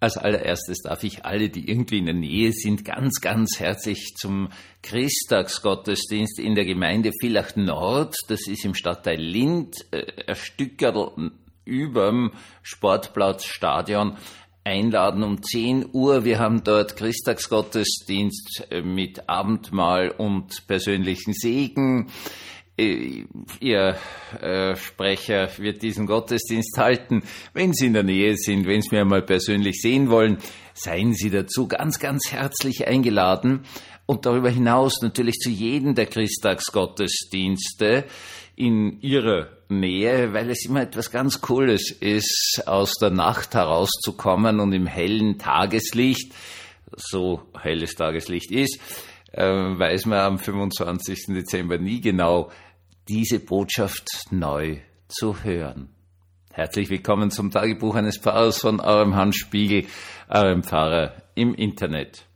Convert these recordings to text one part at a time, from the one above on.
Als allererstes darf ich alle, die irgendwie in der Nähe sind, ganz, ganz herzlich zum Christtagsgottesdienst in der Gemeinde Villach Nord. Das ist im Stadtteil Lind, äh, ein Stückerl überm Sportplatzstadion einladen um 10 Uhr. Wir haben dort Christtagsgottesdienst äh, mit Abendmahl und persönlichen Segen. Äh, Ihr äh, Sprecher wird diesen Gottesdienst halten. Wenn Sie in der Nähe sind, wenn Sie mir mal persönlich sehen wollen, seien Sie dazu ganz, ganz herzlich eingeladen. Und darüber hinaus natürlich zu jedem der Christtagsgottesdienste in Ihrer Nähe, weil es immer etwas ganz Cooles ist, aus der Nacht herauszukommen und im hellen Tageslicht, so helles Tageslicht ist, äh, weiß man am 25. Dezember nie genau, diese Botschaft neu zu hören. Herzlich willkommen zum Tagebuch eines Pfarrers von eurem Hans Spiegel, eurem Pfarrer im Internet.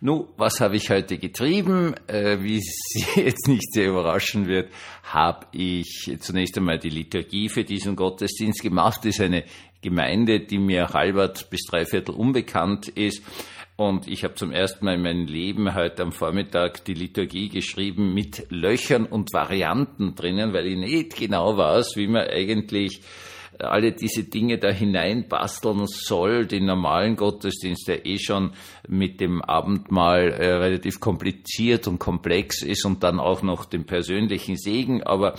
Nu, was habe ich heute getrieben? Äh, wie Sie jetzt nicht sehr überraschen wird, habe ich zunächst einmal die Liturgie für diesen Gottesdienst gemacht. Das ist eine Gemeinde, die mir halbert bis dreiviertel unbekannt ist. Und ich habe zum ersten Mal in meinem Leben heute am Vormittag die Liturgie geschrieben mit Löchern und Varianten drinnen, weil ich nicht genau weiß, wie man eigentlich alle diese Dinge da hineinbasteln soll, den normalen Gottesdienst, der eh schon mit dem Abendmahl äh, relativ kompliziert und komplex ist und dann auch noch den persönlichen Segen, aber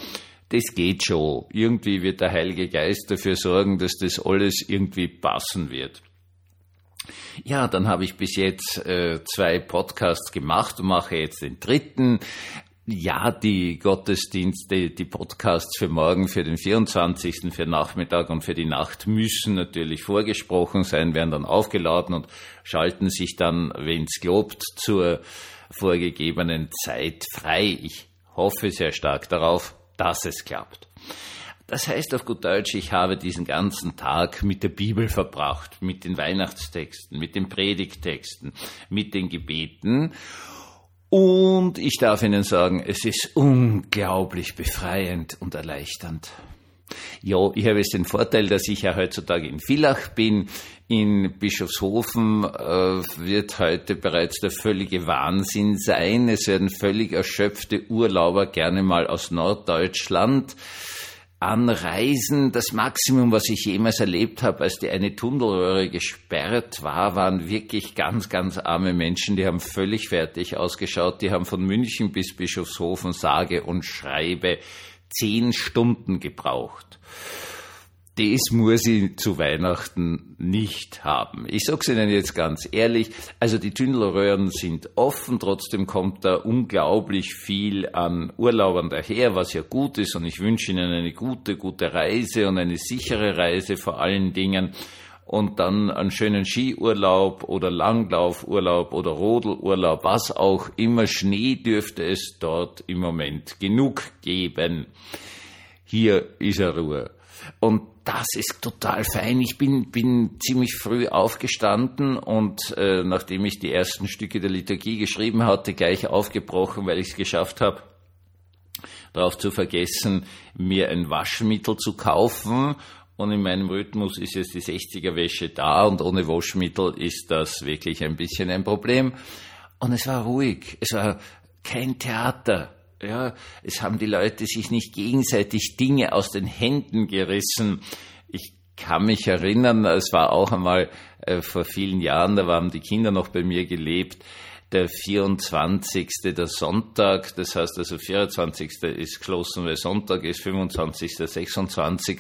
das geht schon. Irgendwie wird der Heilige Geist dafür sorgen, dass das alles irgendwie passen wird. Ja, dann habe ich bis jetzt äh, zwei Podcasts gemacht und mache jetzt den dritten. Ja, die Gottesdienste, die Podcasts für morgen, für den 24., für Nachmittag und für die Nacht müssen natürlich vorgesprochen sein, werden dann aufgeladen und schalten sich dann, wenn's glaubt, zur vorgegebenen Zeit frei. Ich hoffe sehr stark darauf, dass es klappt. Das heißt auf gut Deutsch, ich habe diesen ganzen Tag mit der Bibel verbracht, mit den Weihnachtstexten, mit den Predigtexten, mit den Gebeten. Und ich darf Ihnen sagen, es ist unglaublich befreiend und erleichternd. Ja, ich habe jetzt den Vorteil, dass ich ja heutzutage in Villach bin. In Bischofshofen äh, wird heute bereits der völlige Wahnsinn sein. Es werden völlig erschöpfte Urlauber gerne mal aus Norddeutschland anreisen. Das Maximum, was ich jemals erlebt habe, als die eine Tunnelröhre gesperrt war, waren wirklich ganz, ganz arme Menschen, die haben völlig fertig ausgeschaut. Die haben von München bis Bischofshofen sage und schreibe zehn Stunden gebraucht. Das muss ich zu Weihnachten nicht haben. Ich sag's Ihnen jetzt ganz ehrlich, also die Tunnelröhren sind offen, trotzdem kommt da unglaublich viel an Urlaubern daher, was ja gut ist. Und ich wünsche Ihnen eine gute, gute Reise und eine sichere Reise vor allen Dingen und dann einen schönen Skiurlaub oder Langlaufurlaub oder Rodelurlaub, was auch immer. Schnee dürfte es dort im Moment genug geben. Hier ist er Ruhe. Und das ist total fein. Ich bin, bin ziemlich früh aufgestanden und äh, nachdem ich die ersten Stücke der Liturgie geschrieben hatte, gleich aufgebrochen, weil ich es geschafft habe, darauf zu vergessen, mir ein Waschmittel zu kaufen. Und in meinem Rhythmus ist jetzt die 60er Wäsche da und ohne Waschmittel ist das wirklich ein bisschen ein Problem. Und es war ruhig. Es war kein Theater. Ja, es haben die Leute sich nicht gegenseitig Dinge aus den Händen gerissen. Ich kann mich erinnern, es war auch einmal äh, vor vielen Jahren, da waren die Kinder noch bei mir gelebt, der 24. der Sonntag, das heißt also 24. ist geschlossen, weil Sonntag ist 25. 26.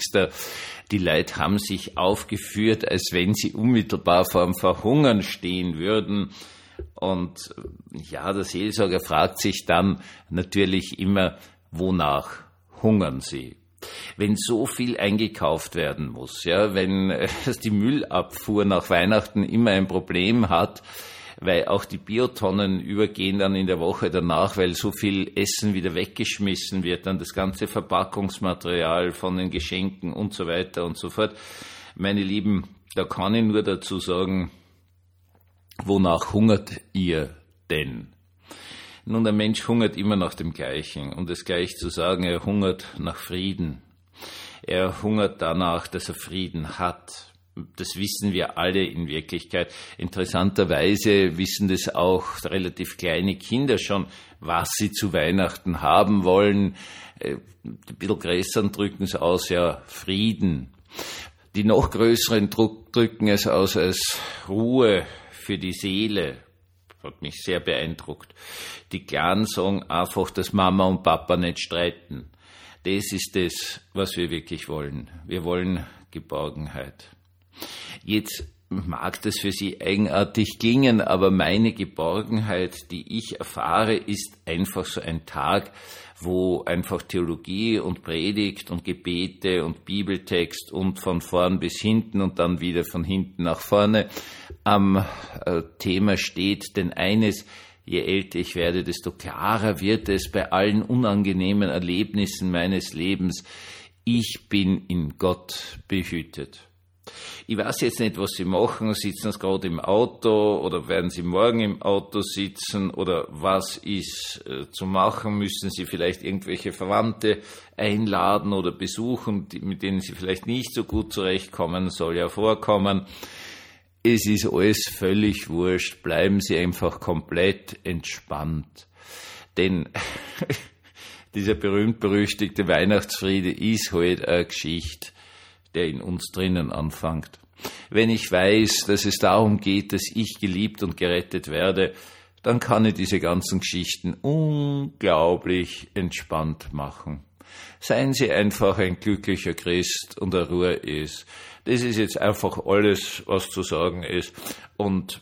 Die Leute haben sich aufgeführt, als wenn sie unmittelbar vor dem Verhungern stehen würden. Und ja, der Seelsorger fragt sich dann natürlich immer, wonach hungern sie? Wenn so viel eingekauft werden muss, ja, wenn äh, die Müllabfuhr nach Weihnachten immer ein Problem hat, weil auch die Biotonnen übergehen dann in der Woche danach, weil so viel Essen wieder weggeschmissen wird, dann das ganze Verpackungsmaterial von den Geschenken und so weiter und so fort. Meine Lieben, da kann ich nur dazu sagen, Wonach hungert ihr denn? Nun, der Mensch hungert immer nach dem Gleichen. Um das gleich zu sagen, er hungert nach Frieden. Er hungert danach, dass er Frieden hat. Das wissen wir alle in Wirklichkeit. Interessanterweise wissen das auch relativ kleine Kinder schon, was sie zu Weihnachten haben wollen. Äh, die bisschen größeren drücken es aus, ja, Frieden. Die noch größeren drücken es aus als Ruhe für die Seele. Hat mich sehr beeindruckt. Die Kleinen sagen einfach, dass Mama und Papa nicht streiten. Das ist das, was wir wirklich wollen. Wir wollen Geborgenheit. Jetzt mag das für Sie eigenartig klingen, aber meine Geborgenheit, die ich erfahre, ist einfach so ein Tag, wo einfach Theologie und Predigt und Gebete und Bibeltext und von vorn bis hinten und dann wieder von hinten nach vorne am äh, Thema steht. Denn eines, je älter ich werde, desto klarer wird es bei allen unangenehmen Erlebnissen meines Lebens, ich bin in Gott behütet. Ich weiß jetzt nicht, was Sie machen. Sitzen Sie gerade im Auto oder werden Sie morgen im Auto sitzen oder was ist äh, zu machen? Müssen Sie vielleicht irgendwelche Verwandte einladen oder besuchen, die, mit denen Sie vielleicht nicht so gut zurechtkommen? Soll ja vorkommen. Es ist alles völlig wurscht. Bleiben Sie einfach komplett entspannt. Denn dieser berühmt-berüchtigte Weihnachtsfriede ist halt eine Geschichte der in uns drinnen anfängt. Wenn ich weiß, dass es darum geht, dass ich geliebt und gerettet werde, dann kann ich diese ganzen Geschichten unglaublich entspannt machen. Seien Sie einfach ein glücklicher Christ und der Ruhe ist. Das ist jetzt einfach alles, was zu sagen ist. Und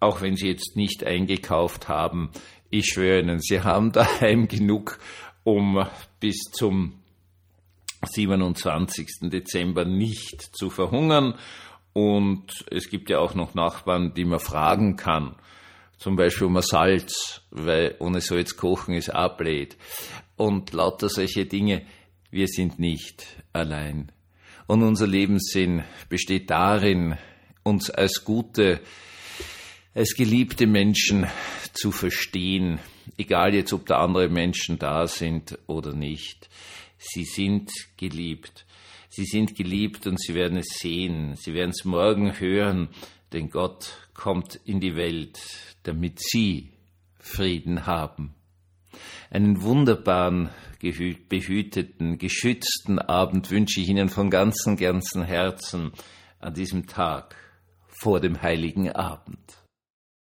auch wenn Sie jetzt nicht eingekauft haben, ich schwöre Ihnen, Sie haben daheim genug, um bis zum 27. Dezember nicht zu verhungern. Und es gibt ja auch noch Nachbarn, die man fragen kann. Zum Beispiel um Salz, weil ohne Salz kochen ist auch blöd. Und lauter solche Dinge. Wir sind nicht allein. Und unser Lebenssinn besteht darin, uns als gute, als geliebte Menschen zu verstehen, egal jetzt, ob da andere Menschen da sind oder nicht. Sie sind geliebt. Sie sind geliebt und Sie werden es sehen. Sie werden es morgen hören, denn Gott kommt in die Welt, damit Sie Frieden haben. Einen wunderbaren, behüteten, geschützten Abend wünsche ich Ihnen von ganzem, ganzem Herzen an diesem Tag vor dem heiligen Abend.